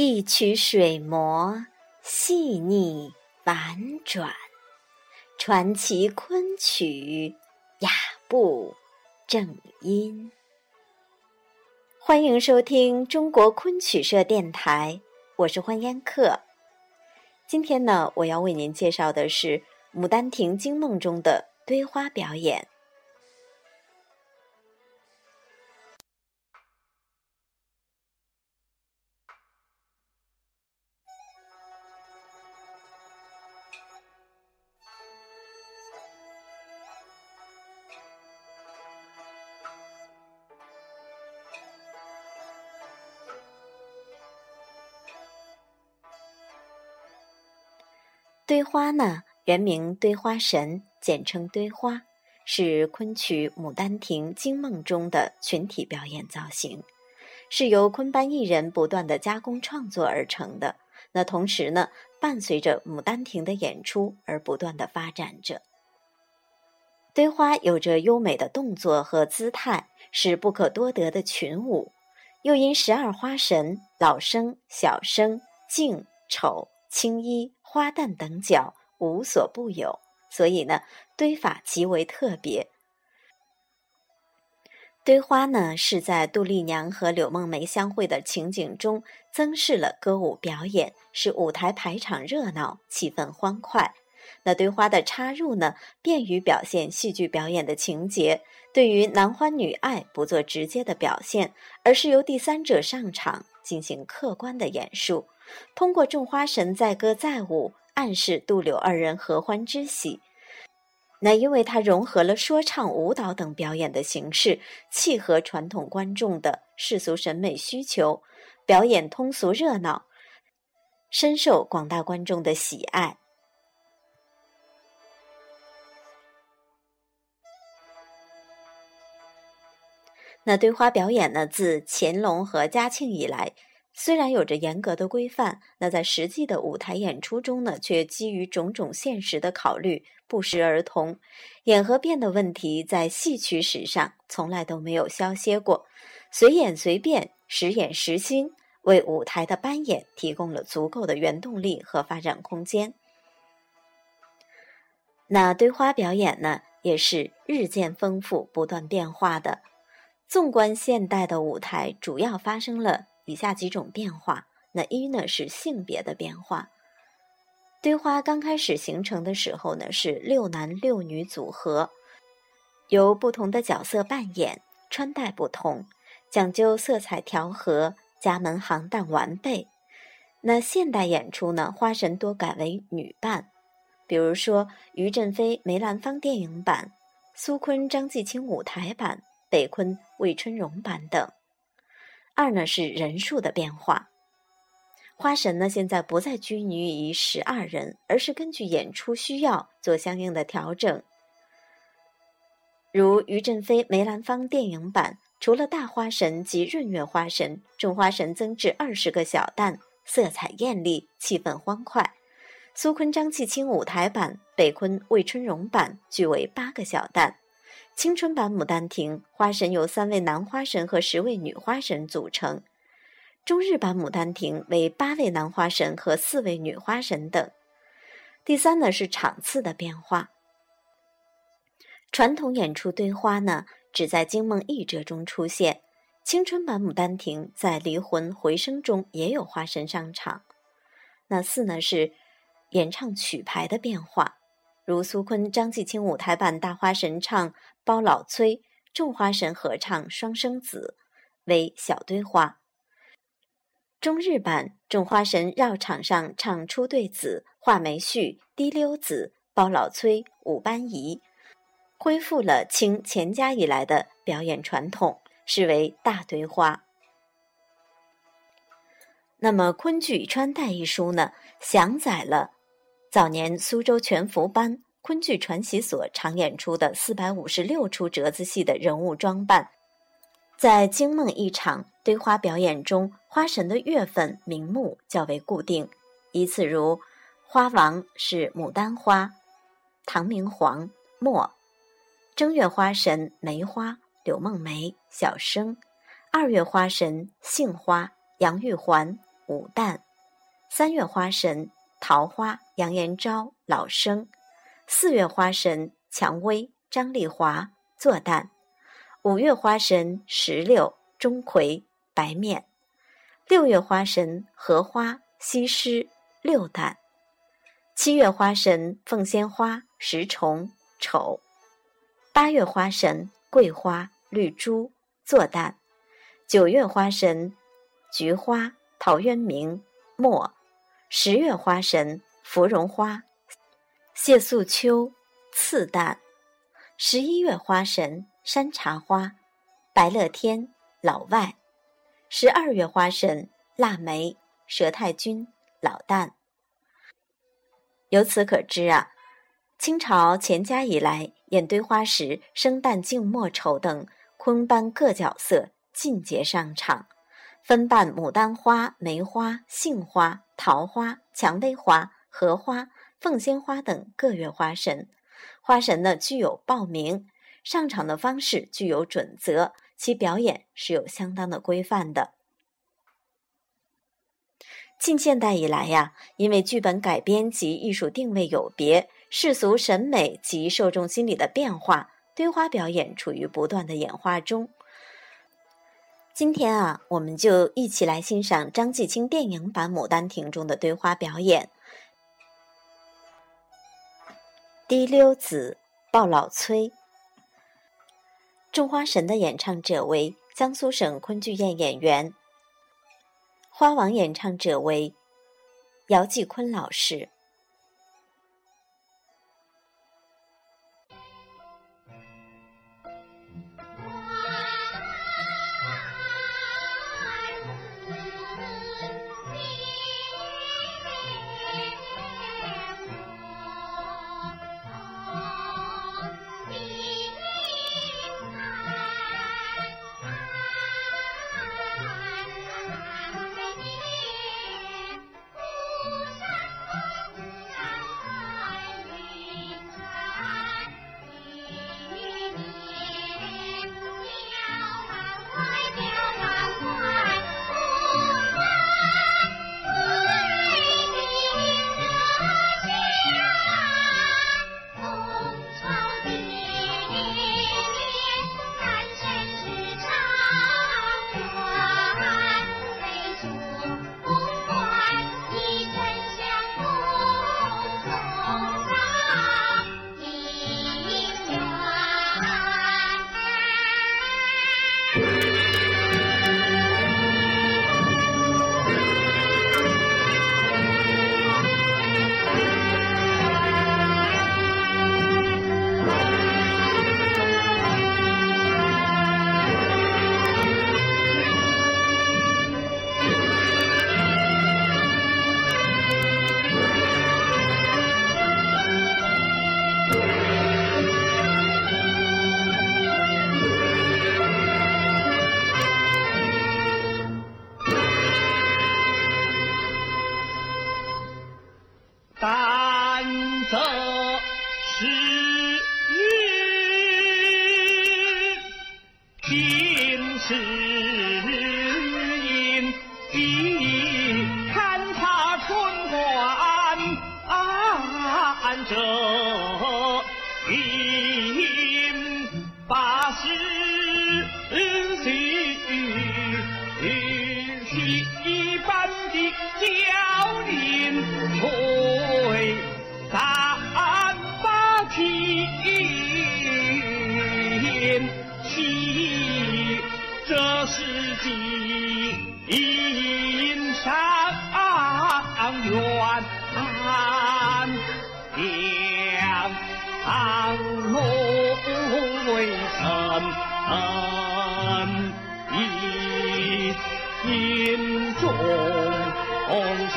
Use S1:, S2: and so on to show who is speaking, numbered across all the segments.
S1: 一曲水磨细腻婉转，传奇昆曲雅步正音。欢迎收听中国昆曲社电台，我是欢烟客。今天呢，我要为您介绍的是《牡丹亭惊梦》中的堆花表演。堆花呢，原名堆花神，简称堆花，是昆曲《牡丹亭惊梦》中的群体表演造型，是由昆班艺人不断的加工创作而成的。那同时呢，伴随着《牡丹亭》的演出而不断的发展着。堆花有着优美的动作和姿态，是不可多得的群舞，又因十二花神老生、小生、净、丑、青衣。花旦等角无所不有，所以呢，堆法极为特别。堆花呢，是在杜丽娘和柳梦梅相会的情景中增饰了歌舞表演，使舞台排场热闹，气氛欢快。那堆花的插入呢，便于表现戏剧表演的情节，对于男欢女爱不做直接的表现，而是由第三者上场进行客观的演述。通过种花神载歌载舞，暗示杜柳二人合欢之喜。那因为它融合了说唱、舞蹈等表演的形式，契合传统观众的世俗审美需求，表演通俗热闹，深受广大观众的喜爱。那堆花表演呢？自乾隆和嘉庆以来。虽然有着严格的规范，那在实际的舞台演出中呢，却基于种种现实的考虑，不时而同。演和变的问题在戏曲史上从来都没有消歇过，随演随变，时演时新，为舞台的扮演提供了足够的原动力和发展空间。那堆花表演呢，也是日渐丰富、不断变化的。纵观现代的舞台，主要发生了。以下几种变化，那一呢是性别的变化。堆花刚开始形成的时候呢，是六男六女组合，由不同的角色扮演，穿戴不同，讲究色彩调和，家门行当完备。那现代演出呢，花神多改为女扮，比如说于振飞、梅兰芳电影版、苏坤、张继青舞台版、北昆、魏春荣版等。二呢是人数的变化，花神呢现在不再拘泥于十二人，而是根据演出需要做相应的调整。如于振飞、梅兰芳电影版，除了大花神及闰月花神，众花神增至二十个小旦，色彩艳丽，气氛欢快。苏昆、张继青舞台版、北昆、魏春荣版俱为八个小旦。青春版《牡丹亭》花神由三位男花神和十位女花神组成，中日版《牡丹亭》为八位男花神和四位女花神等。第三呢是场次的变化。传统演出堆花呢只在惊梦一折中出现，青春版《牡丹亭》在离魂回声中也有花神上场。那四呢是演唱曲牌的变化。如苏昆、张继青舞台版大花神唱《包老崔》，众花神合唱《双生子》，为小堆花；中日版众花神绕场上唱《出对子》《画眉序》《滴溜子》《包老崔》《五班仪》，恢复了清乾嘉以来的表演传统，是为大堆花。那么《昆剧穿戴》一书呢，详载了。早年苏州全福班昆剧传习所常演出的四百五十六出折子戏的人物装扮，在惊梦一场堆花表演中，花神的月份名目较为固定，依次如：花王是牡丹花、唐明皇、墨；正月花神梅花、柳梦梅、小生；二月花神杏花、杨玉环、武旦；三月花神桃花杨延昭、老生；四月花神蔷薇张丽华、坐旦；五月花神石榴钟馗、白面；六月花神荷花西施、六旦；七月花神凤仙花石虫、丑；八月花神桂花绿珠、坐旦；九月花神菊花陶渊明、墨；十月花神芙蓉花谢素秋、次旦；十一月花神山茶花白乐天、老外；十二月花神腊梅佘太君、老旦。由此可知啊，清朝乾嘉以来，演堆花时，生旦净末丑等昆班各角色尽皆上场。分扮牡丹花、梅花、杏花、桃花、蔷薇花、荷花、凤仙花等各月花神，花神呢具有报名上场的方式具有准则，其表演是有相当的规范的。近现代以来呀，因为剧本改编及艺术定位有别，世俗审美及受众心理的变化，堆花表演处于不断的演化中。今天啊，我们就一起来欣赏张继青电影版《牡丹亭》中的堆花表演。滴溜子抱老崔，种花神的演唱者为江苏省昆剧院演员，花王演唱者为姚继坤老师。
S2: 这一念，八十四，一般的娇怜，会三八天起，这世界。心中喜，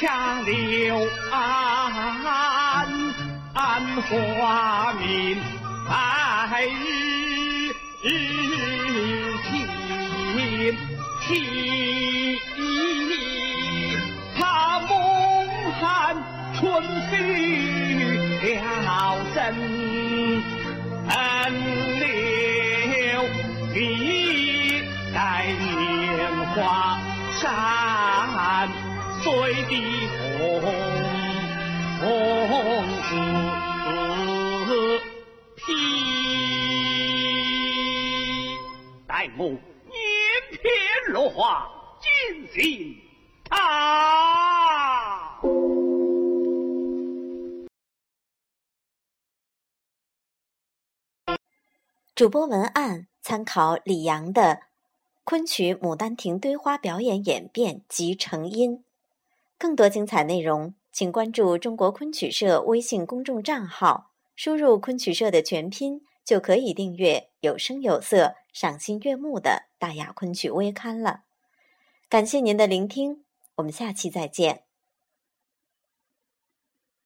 S2: 强留安安花明，白日晴晴，怕梦寒春去了真恩留，你待年华散碎的红红纸批，待我翩片落花尽尽头。
S1: 主播文案参考李阳的昆曲《牡丹亭》堆花表演演变及成因。更多精彩内容，请关注中国昆曲社微信公众账号，输入昆曲社的全拼，就可以订阅有声有色、赏心悦目的大雅昆曲微刊了。感谢您的聆听，我们下期再见。